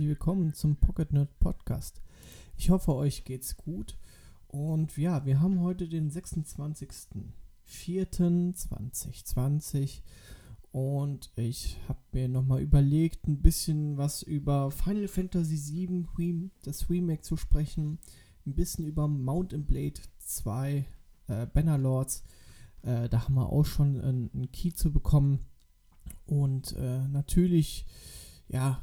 herzlich willkommen zum Pocket Nerd Podcast. Ich hoffe, euch geht's gut. Und ja, wir haben heute den 26.04.2020 und ich habe mir nochmal überlegt, ein bisschen was über Final Fantasy VII, das Remake zu sprechen, ein bisschen über Mount Blade 2, äh, Bannerlords. Äh, da haben wir auch schon einen Key zu bekommen. Und äh, natürlich, ja,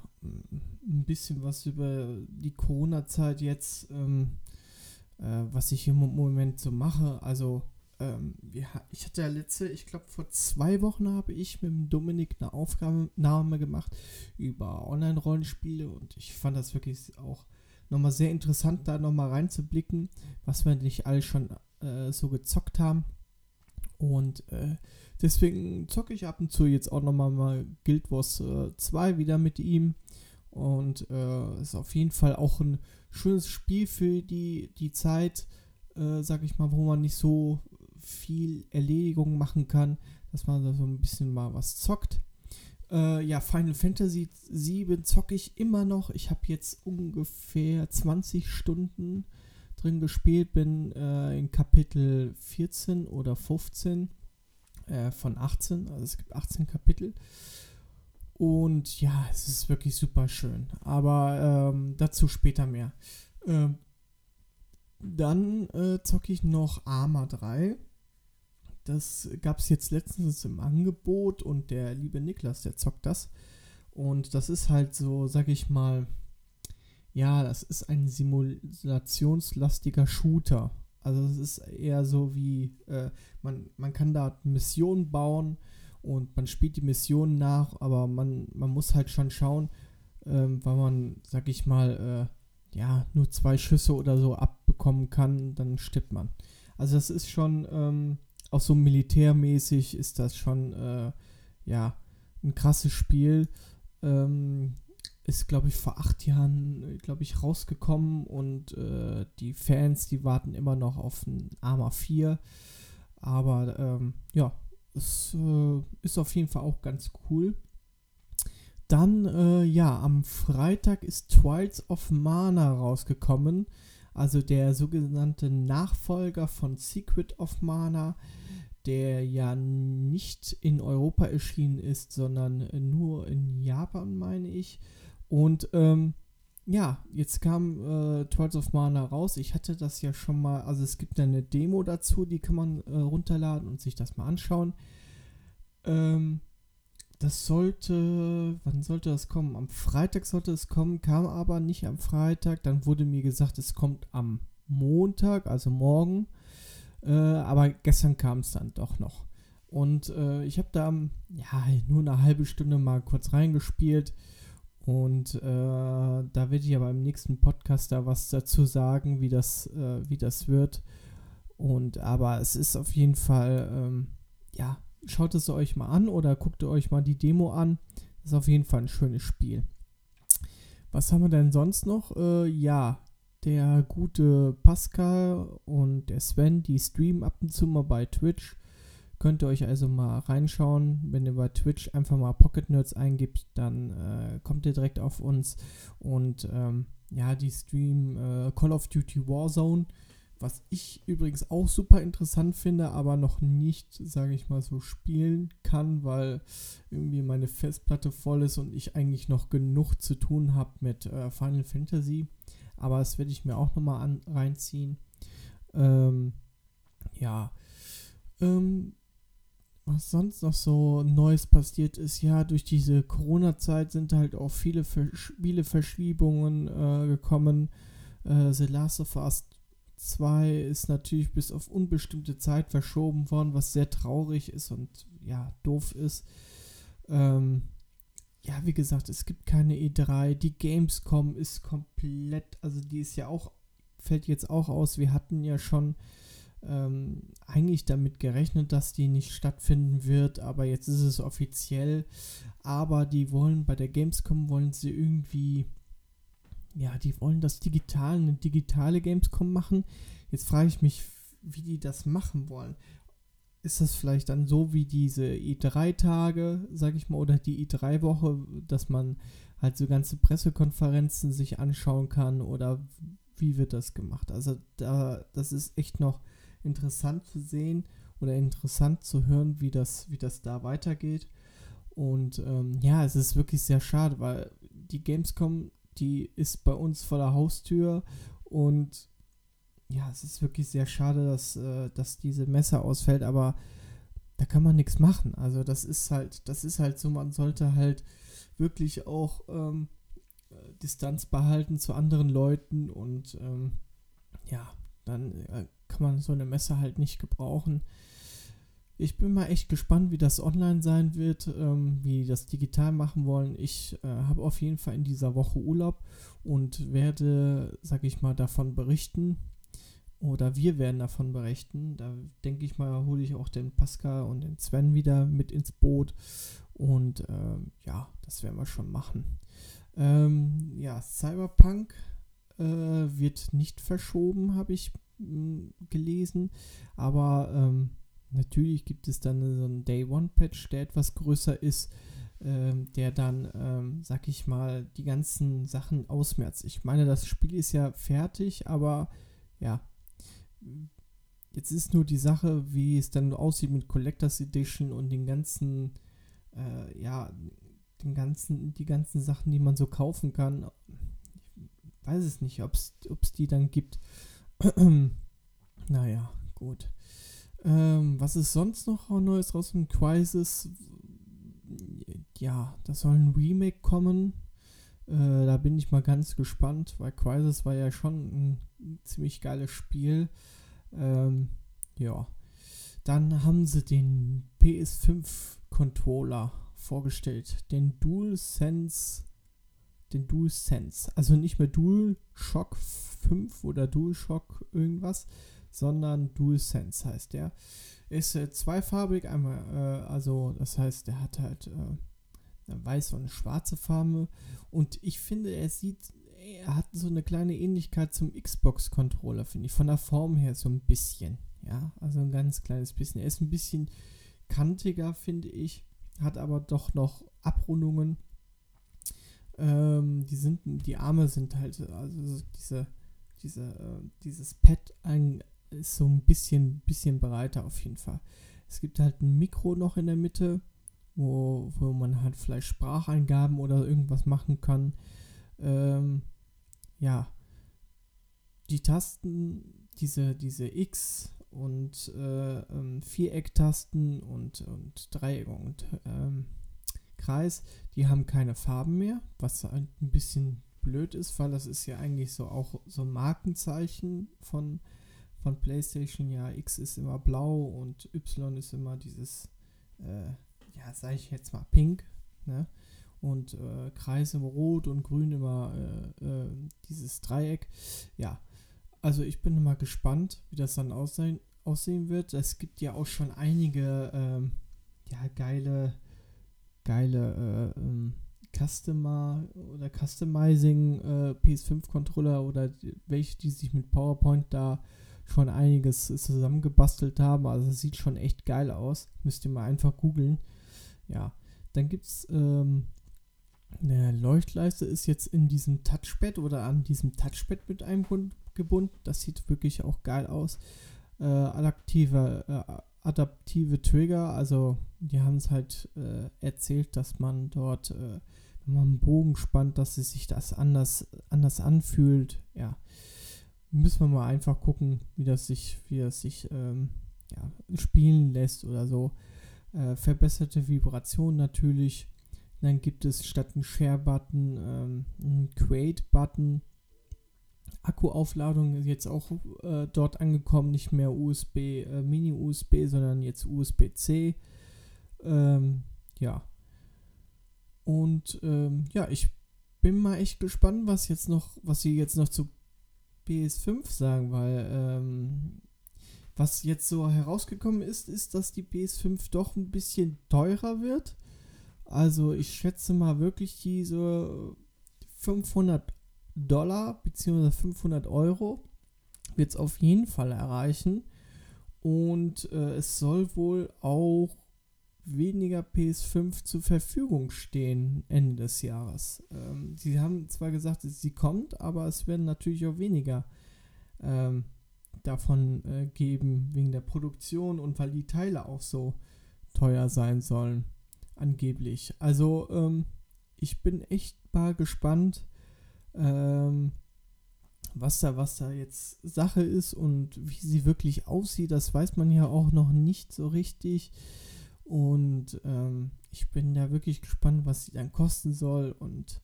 ein bisschen was über die Corona-Zeit jetzt, ähm, äh, was ich im Moment so mache. Also, ähm, wir, ich hatte ja letzte, ich glaube vor zwei Wochen habe ich mit dem Dominik eine Aufnahme gemacht über Online-Rollenspiele und ich fand das wirklich auch nochmal sehr interessant, da nochmal reinzublicken, was wir nicht alle schon äh, so gezockt haben. Und äh, deswegen zocke ich ab und zu jetzt auch nochmal mal Guild Wars äh, 2 wieder mit ihm. Und äh, ist auf jeden Fall auch ein schönes Spiel für die, die Zeit, äh, sag ich mal, wo man nicht so viel Erledigung machen kann, dass man da so ein bisschen mal was zockt. Äh, ja, Final Fantasy 7 zocke ich immer noch. Ich habe jetzt ungefähr 20 Stunden drin gespielt, bin äh, in Kapitel 14 oder 15 äh, von 18. Also es gibt 18 Kapitel. Und ja, es ist wirklich super schön. Aber ähm, dazu später mehr. Ähm, dann äh, zocke ich noch Arma 3. Das gab es jetzt letztens im Angebot und der liebe Niklas, der zockt das. Und das ist halt so, sag ich mal, ja, das ist ein simulationslastiger Shooter. Also es ist eher so wie, äh, man, man kann da Missionen bauen und man spielt die Missionen nach, aber man, man muss halt schon schauen, ähm, weil man, sag ich mal, äh, ja, nur zwei Schüsse oder so abbekommen kann, dann stirbt man. Also das ist schon, ähm, auch so militärmäßig ist das schon, äh, ja, ein krasses Spiel. Ähm, ist, glaube ich, vor acht Jahren, glaube ich, rausgekommen und äh, die Fans, die warten immer noch auf ein Arma 4. Aber ähm, ja, es äh, ist auf jeden Fall auch ganz cool. Dann, äh, ja, am Freitag ist Trials of Mana rausgekommen. Also der sogenannte Nachfolger von Secret of Mana, der ja nicht in Europa erschienen ist, sondern nur in Japan, meine ich. Und ähm, ja, jetzt kam äh, Trials of Mana raus. Ich hatte das ja schon mal, also es gibt eine Demo dazu, die kann man äh, runterladen und sich das mal anschauen. Ähm, das sollte, wann sollte das kommen? Am Freitag sollte es kommen, kam aber nicht am Freitag. Dann wurde mir gesagt, es kommt am Montag, also morgen. Äh, aber gestern kam es dann doch noch. Und äh, ich habe da ja nur eine halbe Stunde mal kurz reingespielt. Und äh, da werde ich aber im nächsten Podcast da was dazu sagen, wie das, äh, wie das wird. Und aber es ist auf jeden Fall, ähm, ja, schaut es euch mal an oder guckt euch mal die Demo an. Ist auf jeden Fall ein schönes Spiel. Was haben wir denn sonst noch? Äh, ja, der gute Pascal und der Sven, die streamen ab und zu mal bei Twitch. Könnt ihr euch also mal reinschauen. Wenn ihr bei Twitch einfach mal Pocket Nerds eingibt, dann äh, kommt ihr direkt auf uns. Und ähm, ja, die Stream äh, Call of Duty Warzone, was ich übrigens auch super interessant finde, aber noch nicht, sage ich mal, so spielen kann, weil irgendwie meine Festplatte voll ist und ich eigentlich noch genug zu tun habe mit äh, Final Fantasy. Aber das werde ich mir auch nochmal reinziehen. Ähm, ja. Ähm, was sonst noch so Neues passiert ist, ja, durch diese Corona-Zeit sind halt auch viele Spieleverschiebungen äh, gekommen. Äh, The Last of Us 2 ist natürlich bis auf unbestimmte Zeit verschoben worden, was sehr traurig ist und ja, doof ist. Ähm, ja, wie gesagt, es gibt keine E3. Die Gamescom ist komplett, also die ist ja auch, fällt jetzt auch aus. Wir hatten ja schon ähm, eigentlich damit gerechnet, dass die nicht stattfinden wird, aber jetzt ist es offiziell. Aber die wollen bei der Gamescom wollen sie irgendwie, ja, die wollen das digital, eine digitale Gamescom machen. Jetzt frage ich mich, wie die das machen wollen. Ist das vielleicht dann so wie diese E3-Tage, sag ich mal, oder die E3-Woche, dass man halt so ganze Pressekonferenzen sich anschauen kann oder wie wird das gemacht. Also da, das ist echt noch interessant zu sehen oder interessant zu hören, wie das, wie das da weitergeht. Und ähm, ja, es ist wirklich sehr schade, weil die Gamescom, die ist bei uns vor der Haustür und ja, es ist wirklich sehr schade, dass, äh, dass diese Messe ausfällt, aber da kann man nichts machen. Also das ist halt, das ist halt so, man sollte halt wirklich auch ähm, Distanz behalten zu anderen Leuten und ähm, ja, dann äh, kann man so eine Messe halt nicht gebrauchen. Ich bin mal echt gespannt, wie das online sein wird, ähm, wie das digital machen wollen. Ich äh, habe auf jeden Fall in dieser Woche Urlaub und werde, sag ich mal, davon berichten. Oder wir werden davon berichten. Da denke ich mal, hole ich auch den Pascal und den Sven wieder mit ins Boot. Und ähm, ja, das werden wir schon machen. Ähm, ja, Cyberpunk äh, wird nicht verschoben, habe ich mh, hm, gelesen. Aber ähm, natürlich gibt es dann so einen Day One Patch, der etwas größer ist. Ähm, der dann, ähm, sag ich mal, die ganzen Sachen ausmerzt. Ich meine, das Spiel ist ja fertig, aber ja, jetzt ist nur die Sache, wie es dann aussieht mit Collectors Edition und den ganzen, äh, ja, den ganzen, die ganzen Sachen, die man so kaufen kann. Ich weiß es nicht, ob es die dann gibt. naja, gut. Ähm, was ist sonst noch Neues raus im Crisis? Ja, da soll ein Remake kommen. Äh, da bin ich mal ganz gespannt, weil Crisis war ja schon ein ziemlich geiles Spiel. Ähm, ja. Dann haben sie den PS5 Controller vorgestellt. Den DualSense. Den DualSense. Also nicht mehr DualShock 5 oder DualShock irgendwas, sondern DualSense heißt der. Ist äh, zweifarbig, einmal, äh, also das heißt, der hat halt äh, eine weiße und eine schwarze Farbe. Und ich finde, er sieht, er hat so eine kleine Ähnlichkeit zum Xbox-Controller, finde ich. Von der Form her so ein bisschen. Ja, also ein ganz kleines bisschen. Er ist ein bisschen kantiger, finde ich hat aber doch noch Abrundungen. Ähm, die sind, die Arme sind halt, also diese, diese, äh, dieses Pad ein, ist so ein bisschen, bisschen breiter auf jeden Fall. Es gibt halt ein Mikro noch in der Mitte, wo, wo man halt vielleicht Spracheingaben oder irgendwas machen kann. Ähm, ja, die Tasten, diese, diese X und äh, ähm, Vierecktasten und, und Dreieck und ähm, Kreis, die haben keine Farben mehr, was ein bisschen blöd ist, weil das ist ja eigentlich so auch so ein Markenzeichen von, von PlayStation. Ja, X ist immer blau und Y ist immer dieses, äh, ja, sage ich jetzt mal pink, ne? Und äh, Kreis immer rot und grün immer äh, äh dieses Dreieck. Ja, also ich bin mal gespannt, wie das dann aussehen, aussehen wird. Es gibt ja auch schon einige ähm, ja, geile, geile äh, ähm, Customer oder Customizing äh, PS5-Controller oder welche, die sich mit PowerPoint da schon einiges zusammengebastelt haben. Also es sieht schon echt geil aus. Müsst ihr mal einfach googeln. Ja, dann gibt es ähm, eine Leuchtleiste ist jetzt in diesem Touchpad oder an diesem Touchpad mit eingebunden. Das sieht wirklich auch geil aus äh, adaptive, äh, adaptive Trigger. Also die haben es halt äh, erzählt, dass man dort, äh, wenn man einen Bogen spannt, dass es sich das anders, anders anfühlt. Ja, müssen wir mal einfach gucken, wie das sich, wie das sich ähm, ja, spielen lässt oder so. Äh, verbesserte Vibration natürlich. Dann gibt es statt einem Share-Button ähm, einen Create-Button Akkuaufladung ist jetzt auch äh, dort angekommen, nicht mehr USB, äh, Mini-USB, sondern jetzt USB-C. Ähm, ja. Und ähm, ja, ich bin mal echt gespannt, was jetzt noch, was sie jetzt noch zu PS5 sagen, weil ähm, was jetzt so herausgekommen ist, ist, dass die PS5 doch ein bisschen teurer wird. Also ich schätze mal wirklich diese 500 Dollar bzw. 500 Euro wird es auf jeden Fall erreichen. Und äh, es soll wohl auch weniger PS5 zur Verfügung stehen Ende des Jahres. Ähm, sie haben zwar gesagt, sie kommt, aber es werden natürlich auch weniger ähm, davon äh, geben, wegen der Produktion und weil die Teile auch so teuer sein sollen, angeblich. Also ähm, ich bin echt mal gespannt, ähm, was da, was da jetzt Sache ist und wie sie wirklich aussieht, das weiß man ja auch noch nicht so richtig. Und ähm, ich bin da wirklich gespannt, was sie dann kosten soll. Und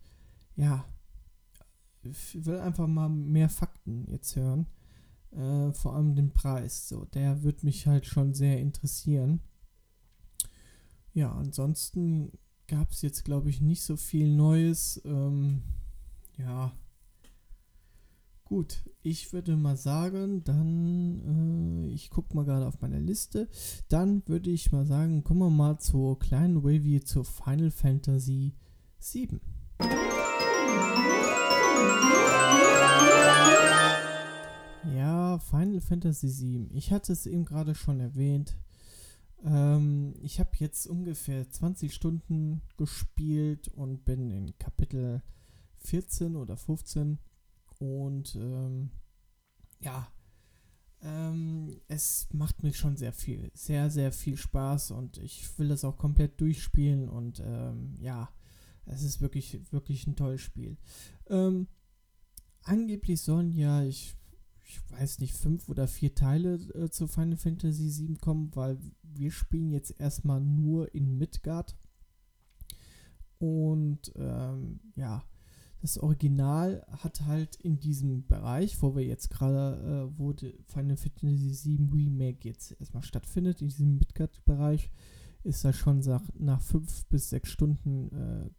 ja, ich will einfach mal mehr Fakten jetzt hören. Äh, vor allem den Preis. So, der wird mich halt schon sehr interessieren. Ja, ansonsten gab es jetzt, glaube ich, nicht so viel Neues. Ähm, ja, Gut, ich würde mal sagen, dann, äh, ich gucke mal gerade auf meine Liste, dann würde ich mal sagen, kommen wir mal zur kleinen Review zur Final Fantasy VII. Ja, Final Fantasy VII. Ich hatte es eben gerade schon erwähnt. Ähm, ich habe jetzt ungefähr 20 Stunden gespielt und bin in Kapitel 14 oder 15 und ähm, ja, ähm, es macht mir schon sehr viel, sehr, sehr viel Spaß und ich will das auch komplett durchspielen und ähm, ja, es ist wirklich, wirklich ein tolles Spiel. Ähm, angeblich sollen ja, ich, ich weiß nicht, fünf oder vier Teile äh, zu Final Fantasy VII kommen, weil wir spielen jetzt erstmal nur in Midgard. Und ähm, ja, das Original hat halt in diesem Bereich, wo wir jetzt gerade, äh, wo Final Fantasy VII Remake jetzt erstmal stattfindet, in diesem Midgard-Bereich, ist das schon nach, nach fünf bis sechs Stunden äh,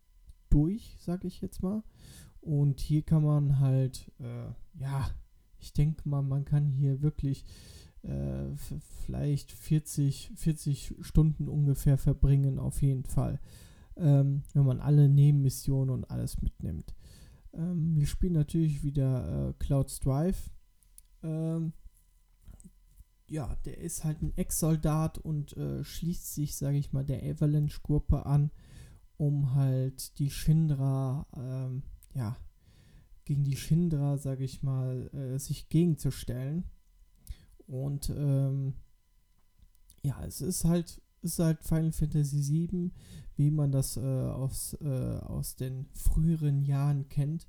durch, sag ich jetzt mal. Und hier kann man halt, äh, ja, ich denke mal, man kann hier wirklich äh, vielleicht 40, 40 Stunden ungefähr verbringen, auf jeden Fall. Ähm, wenn man alle Nebenmissionen und alles mitnimmt. Ähm, wir spielen natürlich wieder äh, Cloud Drive. Ähm, ja, der ist halt ein Ex-Soldat und äh, schließt sich, sage ich mal, der Avalanche-Gruppe an, um halt die Shinra, ähm, ja, gegen die Shinra, sage ich mal, äh, sich gegenzustellen. Und ähm, ja, es ist halt ist halt Final Fantasy VII, wie man das äh, aus, äh, aus den früheren Jahren kennt.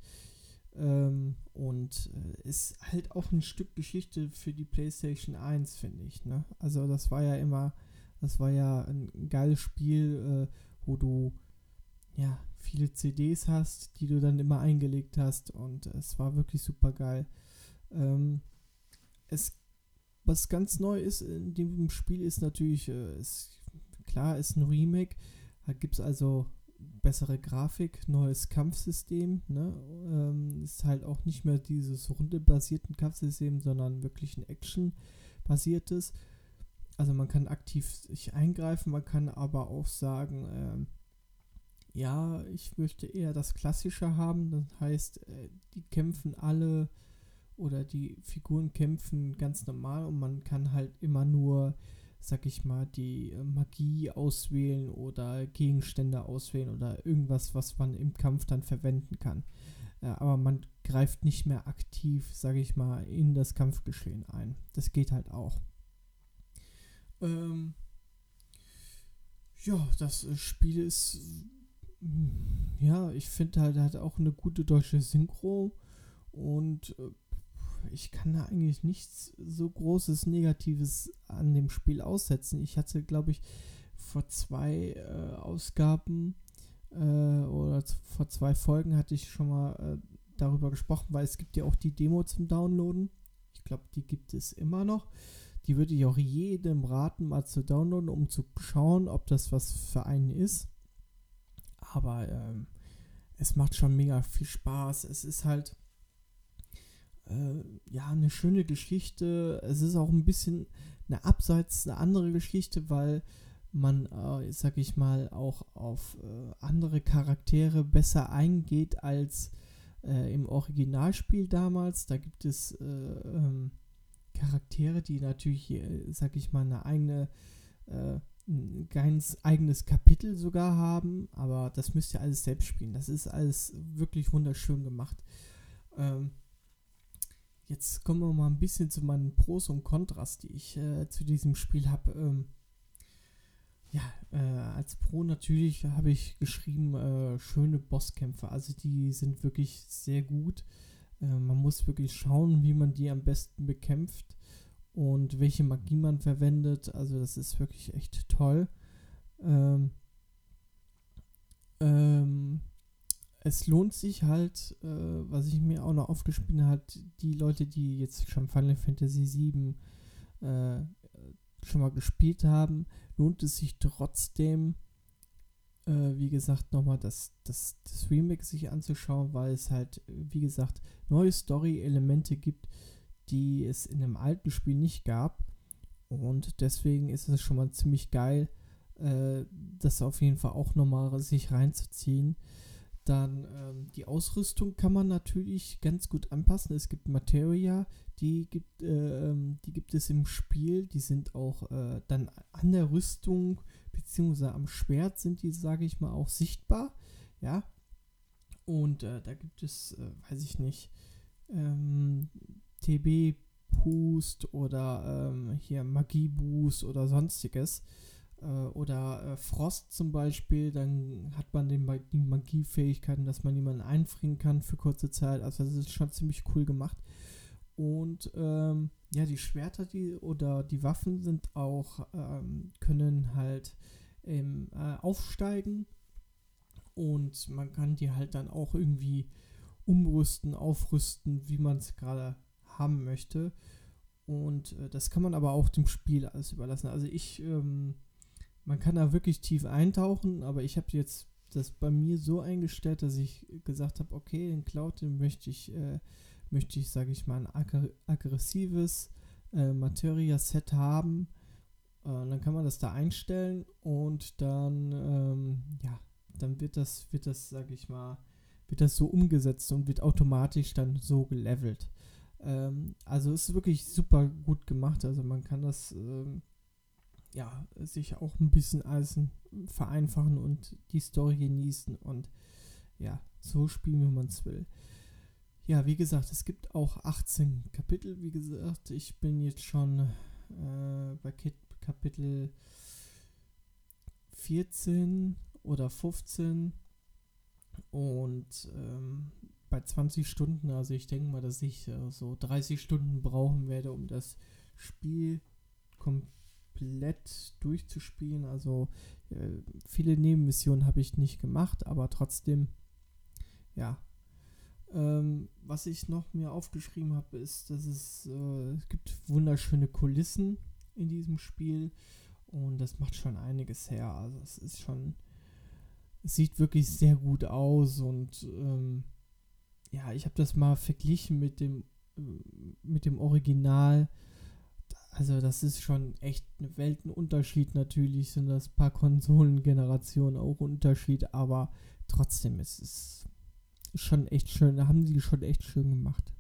Ähm, und äh, ist halt auch ein Stück Geschichte für die PlayStation 1, finde ich. Ne? Also das war ja immer, das war ja ein geiles Spiel, äh, wo du ja viele CDs hast, die du dann immer eingelegt hast und es war wirklich super geil. Ähm, es was ganz neu ist in dem Spiel ist natürlich, äh, es Klar, ist ein Remake. Da gibt es also bessere Grafik, neues Kampfsystem. Ne? Ähm, ist halt auch nicht mehr dieses rundebasierten Kampfsystem, sondern wirklich ein Action-basiertes. Also man kann aktiv sich eingreifen, man kann aber auch sagen, ähm, ja, ich möchte eher das Klassische haben. Das heißt, äh, die kämpfen alle oder die Figuren kämpfen ganz normal und man kann halt immer nur sag ich mal, die äh, Magie auswählen oder Gegenstände auswählen oder irgendwas, was man im Kampf dann verwenden kann. Äh, aber man greift nicht mehr aktiv, sag ich mal, in das Kampfgeschehen ein. Das geht halt auch. Ähm ja, das äh, Spiel ist, ja, ich finde halt, hat auch eine gute deutsche Synchro und ich kann da eigentlich nichts so großes Negatives an dem Spiel aussetzen. Ich hatte, glaube ich, vor zwei äh, Ausgaben äh, oder vor zwei Folgen hatte ich schon mal äh, darüber gesprochen, weil es gibt ja auch die Demo zum Downloaden. Ich glaube, die gibt es immer noch. Die würde ich auch jedem raten, mal zu downloaden, um zu schauen, ob das was für einen ist. Aber ähm, es macht schon mega viel Spaß. Es ist halt äh, ja, eine schöne Geschichte. Es ist auch ein bisschen eine abseits eine andere Geschichte, weil man, äh, sag ich mal, auch auf äh, andere Charaktere besser eingeht als äh, im Originalspiel damals. Da gibt es äh, ähm, Charaktere, die natürlich, äh, sag ich mal, eine eigene, äh, ein ganz eigenes Kapitel sogar haben, aber das müsst ihr alles selbst spielen. Das ist alles wirklich wunderschön gemacht. Ähm, jetzt kommen wir mal ein bisschen zu meinen Pros und Kontras, die ich äh, zu diesem Spiel habe. Ähm, ja, äh, als Pro natürlich habe ich geschrieben, äh, schöne Bosskämpfe. Also die sind wirklich sehr gut. Äh, man muss wirklich schauen, wie man die am besten bekämpft und welche Magie man verwendet. Also das ist wirklich echt toll. Ähm, ähm, es lohnt sich halt, äh, was ich mir auch noch aufgespielt habe, die Leute, die jetzt schon Final Fantasy VII äh, schon mal gespielt haben, lohnt es sich trotzdem, äh, wie gesagt, nochmal das, das, das Remake sich anzuschauen, weil es halt, wie gesagt, neue Story-Elemente gibt, die es in dem alten Spiel nicht gab. Und deswegen ist es schon mal ziemlich geil, äh, das auf jeden Fall auch nochmal sich reinzuziehen. Dann ähm, die Ausrüstung kann man natürlich ganz gut anpassen. Es gibt Materia, die gibt, äh, ähm, die gibt es im Spiel. Die sind auch äh, dann an der Rüstung bzw. am Schwert sind die, sage ich mal, auch sichtbar. Ja. Und äh, da gibt es, äh, weiß ich nicht, ähm, TB Boost oder ähm, hier Magie Boost oder sonstiges oder äh, Frost zum Beispiel, dann hat man den, die Magiefähigkeiten, dass man jemanden einfrieren kann für kurze Zeit. Also das ist schon ziemlich cool gemacht. Und ähm, ja, die Schwerter die, oder die Waffen sind auch, ähm, können halt ähm, äh, aufsteigen und man kann die halt dann auch irgendwie umrüsten, aufrüsten, wie man es gerade haben möchte. Und äh, das kann man aber auch dem Spiel alles überlassen. Also ich, ähm, man kann da wirklich tief eintauchen, aber ich habe jetzt das bei mir so eingestellt, dass ich gesagt habe, okay, den Cloud, den möchte ich, äh, möchte ich, sage ich mal, ein aggressives äh, Materia-Set haben. Äh, dann kann man das da einstellen und dann, ähm, ja, dann wird das, wird das, sage ich mal, wird das so umgesetzt und wird automatisch dann so gelevelt. Ähm, also ist wirklich super gut gemacht. Also man kann das ähm, ja sich auch ein bisschen alles vereinfachen und die Story genießen und ja, so spielen, wie man es will. Ja, wie gesagt, es gibt auch 18 Kapitel. Wie gesagt, ich bin jetzt schon äh, bei Kapitel 14 oder 15 und ähm, bei 20 Stunden. Also ich denke mal, dass ich äh, so 30 Stunden brauchen werde, um das Spiel komplett durchzuspielen. Also äh, viele Nebenmissionen habe ich nicht gemacht, aber trotzdem, ja. Ähm, was ich noch mir aufgeschrieben habe, ist, dass es, äh, es gibt wunderschöne Kulissen in diesem Spiel und das macht schon einiges her. Also es ist schon, es sieht wirklich sehr gut aus und ähm, ja, ich habe das mal verglichen mit dem, äh, mit dem Original. Also das ist schon echt ein Weltenunterschied. Natürlich sind das paar Konsolengenerationen auch Unterschied, aber trotzdem ist es schon echt schön. Da haben sie schon echt schön gemacht.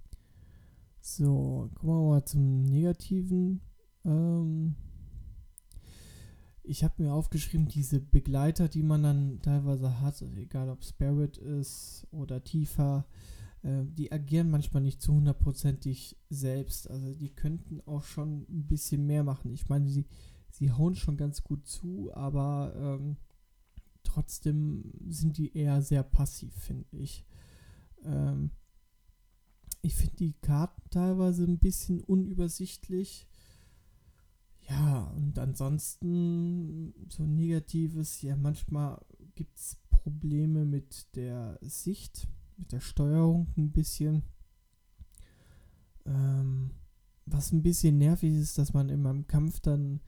So, kommen wir mal zum Negativen. Ähm, ich habe mir aufgeschrieben, diese Begleiter, die man dann teilweise hat, egal ob Spirit ist oder Tifa, die agieren manchmal nicht zu hundertprozentig selbst. Also die könnten auch schon ein bisschen mehr machen. Ich meine, sie, sie hauen schon ganz gut zu, aber ähm, trotzdem sind die eher sehr passiv, finde ich. Ähm, ich finde die Karten teilweise ein bisschen unübersichtlich. Ja, und ansonsten so Negatives, ja, manchmal gibt es Probleme mit der Sicht mit der Steuerung ein bisschen. Ähm, was ein bisschen nervig ist, dass man in meinem Kampf dann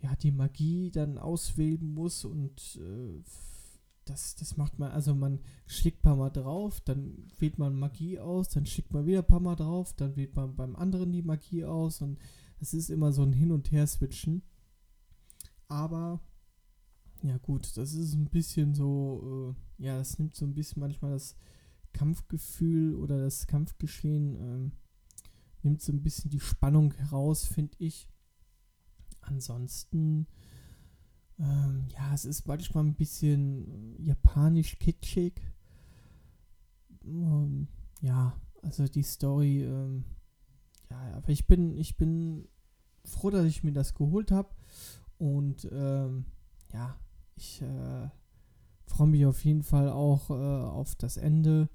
ja die Magie dann auswählen muss und äh, das, das macht man, also man schlägt ein paar Mal drauf, dann wählt man Magie aus, dann schlägt man wieder ein paar Mal drauf, dann wählt man beim anderen die Magie aus und es ist immer so ein Hin- und Her-Switchen. Aber ja gut, das ist ein bisschen so, äh, ja, das nimmt so ein bisschen manchmal das Kampfgefühl oder das Kampfgeschehen ähm, nimmt so ein bisschen die Spannung heraus, finde ich. Ansonsten, Ähm, ja, es ist manchmal ein bisschen japanisch kitschig. Ähm, ja, also die Story, ähm, ja, aber ich bin, ich bin froh, dass ich mir das geholt habe. Und ähm, ja, ich äh, freue mich auf jeden Fall auch äh, auf das Ende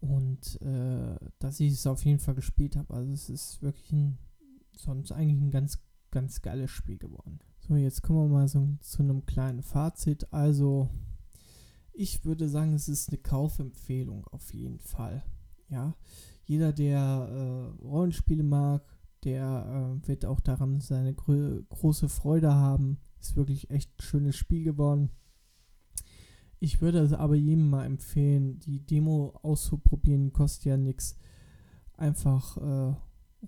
und äh, dass ich es auf jeden Fall gespielt habe. Also es ist wirklich ein, sonst eigentlich ein ganz, ganz geiles Spiel geworden. So, jetzt kommen wir mal so zu einem kleinen Fazit. Also, ich würde sagen, es ist eine Kaufempfehlung auf jeden Fall. Ja, jeder, der äh, Rollenspiele mag, der äh, wird auch daran seine gro große Freude haben. Ist wirklich echt ein schönes Spiel geworden. Ich würde es aber jedem mal empfehlen, die Demo auszuprobieren, kostet ja nichts. Einfach äh,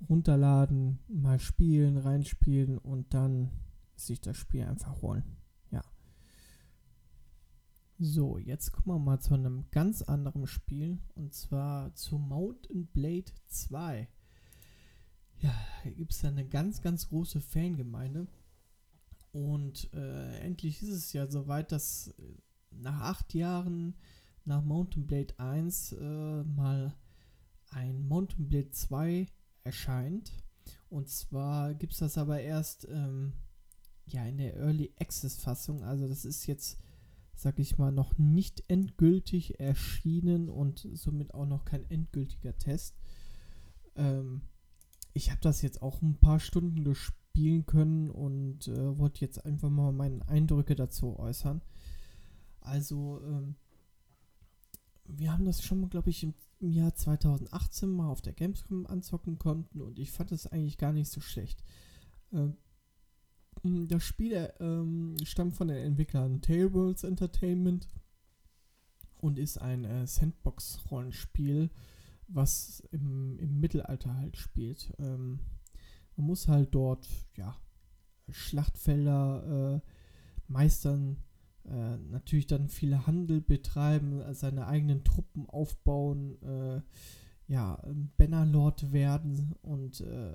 runterladen, mal spielen, reinspielen und dann sich das Spiel einfach holen. Ja. So, jetzt kommen wir mal zu einem ganz anderen Spiel und zwar zu Mountain Blade 2. Ja, hier gibt es ja eine ganz, ganz große Fangemeinde. Und äh, endlich ist es ja soweit, dass äh, nach acht Jahren nach Mountain Blade 1 äh, mal ein Mountain Blade 2 erscheint. Und zwar gibt es das aber erst ähm, ja in der Early Access Fassung. Also das ist jetzt, sag ich mal, noch nicht endgültig erschienen und somit auch noch kein endgültiger Test. Ähm, ich habe das jetzt auch ein paar Stunden gespielt können und äh, wollte jetzt einfach mal meine Eindrücke dazu äußern. Also, ähm, wir haben das schon mal, glaube ich, im, Jahr 2018 mal auf der Gamescom anzocken konnten und ich fand es eigentlich gar nicht so schlecht. Ähm, das Spiel ähm, stammt von den Entwicklern Tailworlds Entertainment und ist ein äh, Sandbox-Rollenspiel, was im, im, Mittelalter halt spielt. Ähm, man muss halt dort, ja, Schlachtfelder äh, meistern, äh, natürlich dann viel Handel betreiben, seine eigenen Truppen aufbauen, äh, ja, Bannerlord werden und, äh,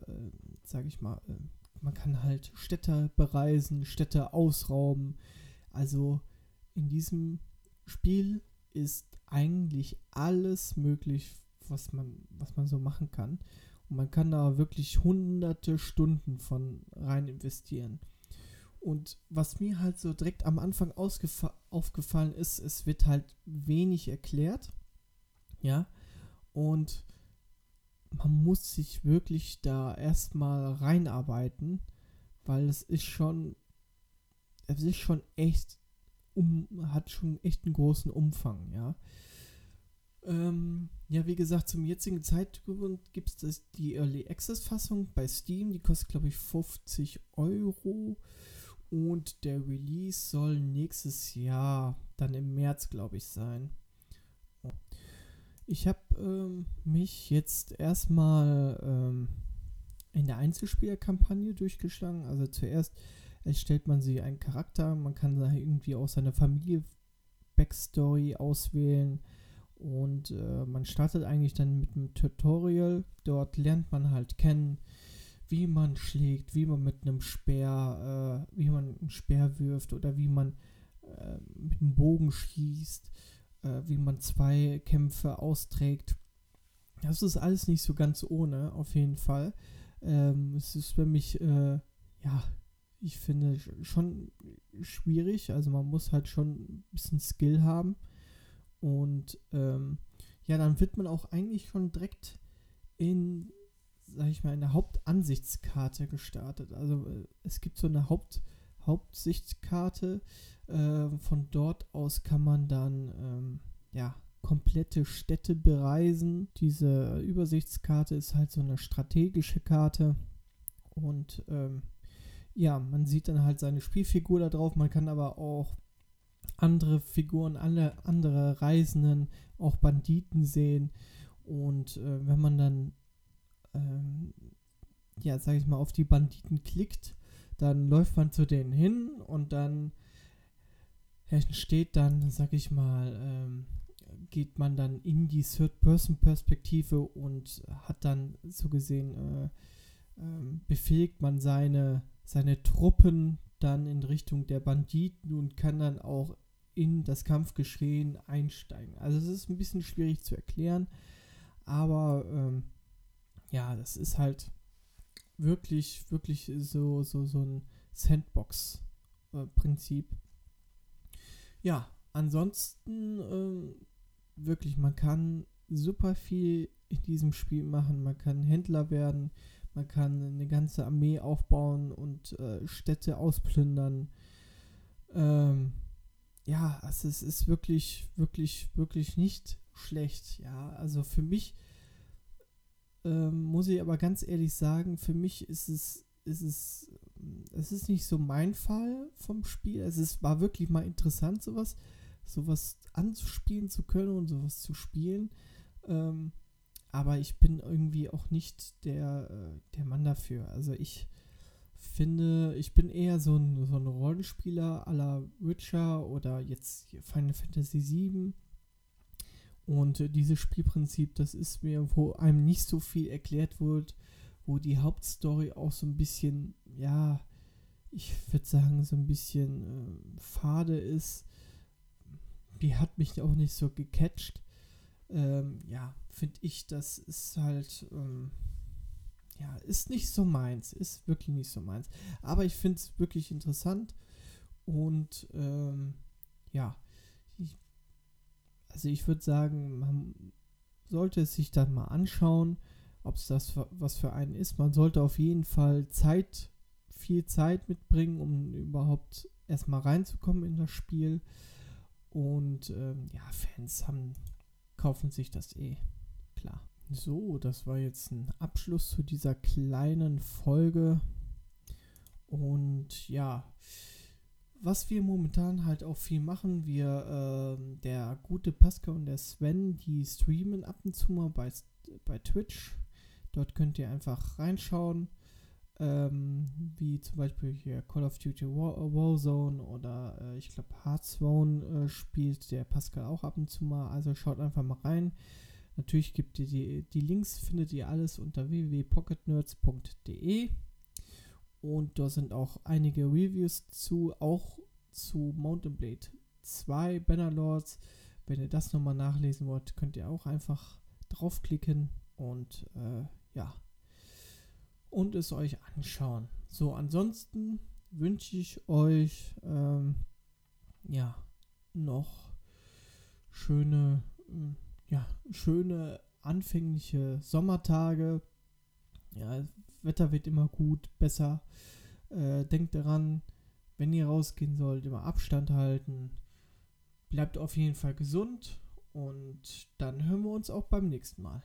sag ich mal, äh, man kann halt Städte bereisen, Städte ausrauben. Also in diesem Spiel ist eigentlich alles möglich, was man, was man so machen kann. Und man kann da wirklich hunderte Stunden von rein investieren. Und was mir halt so direkt am Anfang aufgefallen ist, es wird halt wenig erklärt. Ja. Und man muss sich wirklich da erstmal reinarbeiten, weil es ist schon, es ist schon echt, um, hat schon echt einen großen Umfang, ja. Ähm, ja, wie gesagt, zum jetzigen Zeitpunkt gibt es die Early Access Fassung bei Steam, die kostet glaube ich 50 Euro und der Release soll nächstes Jahr, dann im März glaube ich sein. Ich habe ähm, mich jetzt erstmal ähm, in der Einzelspielerkampagne durchgeschlagen. Also zuerst erstellt man sich einen Charakter, man kann irgendwie auch seine Familie Backstory auswählen und äh, man startet eigentlich dann mit einem Tutorial. Dort lernt man halt kennen, wie man schlägt, wie man mit einem Speer, äh, wie man einen Speer wirft oder wie man äh, mit einem Bogen schießt äh, wie man zwei Kämpfe austrägt. Das ist alles nicht so ganz ohne, auf jeden Fall. Ähm, es ist für mich, äh, ja, ich finde schon schwierig. Also man muss halt schon ein bisschen Skill haben. Und ähm, ja, dann wird man auch eigentlich schon direkt in, sag ich mal, in der Hauptansichtskarte gestartet. Also äh, es gibt so eine Haupt, Hauptsichtkarte, äh, von dort aus kann man dann ähm, ja, komplette Städte bereisen. Diese Übersichtskarte ist halt so eine strategische Karte. Und ähm, ja, man sieht dann halt seine Spielfigur da drauf. Man kann aber auch andere Figuren, alle andere Reisenden, auch Banditen sehen. Und äh, wenn man dann, ähm, ja, sag ich mal, auf die Banditen klickt, dann läuft man zu denen hin und dann entsteht dann, sag ich mal, ähm, geht man dann in die Third-Person-Perspektive und hat dann so gesehen, äh, ähm, befähigt man seine, seine Truppen dann in Richtung der Banditen und kann dann auch in das Kampfgeschehen einsteigen. Also es ist ein bisschen schwierig zu erklären, aber ähm, ja, das ist halt wirklich, wirklich so, so, so ein Sandbox-Prinzip. ja, ansonsten äh, wirklich, man kann super viel in diesem Spiel machen. Man kann Händler werden, man kann eine ganze Armee aufbauen und äh, Städte ausplündern. Ähm, ja, also es ist wirklich, wirklich, wirklich nicht schlecht. Ja, also für mich ähm, muss ich aber ganz ehrlich sagen, für mich ist es, ist es, es ist nicht so mein Fall vom Spiel. Es ist, war wirklich mal interessant, sowas, sowas anzuspielen zu können und sowas zu spielen. Ähm, aber ich bin irgendwie auch nicht der, äh, der Mann dafür. Also ich finde, ich bin eher so ein, so ein Rollenspieler aller Witcher oder jetzt Final Fantasy VII. Und äh, dieses Spielprinzip, das ist mir, wo einem nicht so viel erklärt wird, wo die Hauptstory auch so ein bisschen, ja, ich würde sagen, so ein bisschen äh, fade ist. Die hat mich auch nicht so gecatcht. Ähm, ja, finde ich, das ist halt, ähm, ja, ist nicht so meins, ist wirklich nicht so meins. Aber ich finde es wirklich interessant und ähm, ja, also ich würde sagen, man sollte es sich dann mal anschauen, ob es das was für einen ist. Man sollte auf jeden Fall Zeit, viel Zeit mitbringen, um überhaupt erstmal reinzukommen in das Spiel. Und ähm, ja, Fans haben, kaufen sich das eh. Klar. So, das war jetzt ein Abschluss zu dieser kleinen Folge. Und ja, was wir momentan halt auch viel machen, wir, äh, der gute Pascal und der Sven, die streamen ab und zu mal bei, bei Twitch. Dort könnt ihr einfach reinschauen. Ähm, wie zum Beispiel hier Call of Duty War, Warzone oder äh, ich glaube Hearthstone äh, spielt der Pascal auch ab und zu mal. Also schaut einfach mal rein. Natürlich gibt ihr die, die Links, findet ihr alles unter www.pocketnerds.de. Und da sind auch einige Reviews zu, auch zu Mountain Blade 2 Bannerlords. Wenn ihr das nochmal nachlesen wollt, könnt ihr auch einfach draufklicken und äh, ja, und es euch anschauen. So, ansonsten wünsche ich euch ähm, ja noch schöne äh, ja, schöne anfängliche Sommertage. Ja, Wetter wird immer gut, besser. Äh, denkt daran, wenn ihr rausgehen sollt, immer Abstand halten. Bleibt auf jeden Fall gesund und dann hören wir uns auch beim nächsten Mal.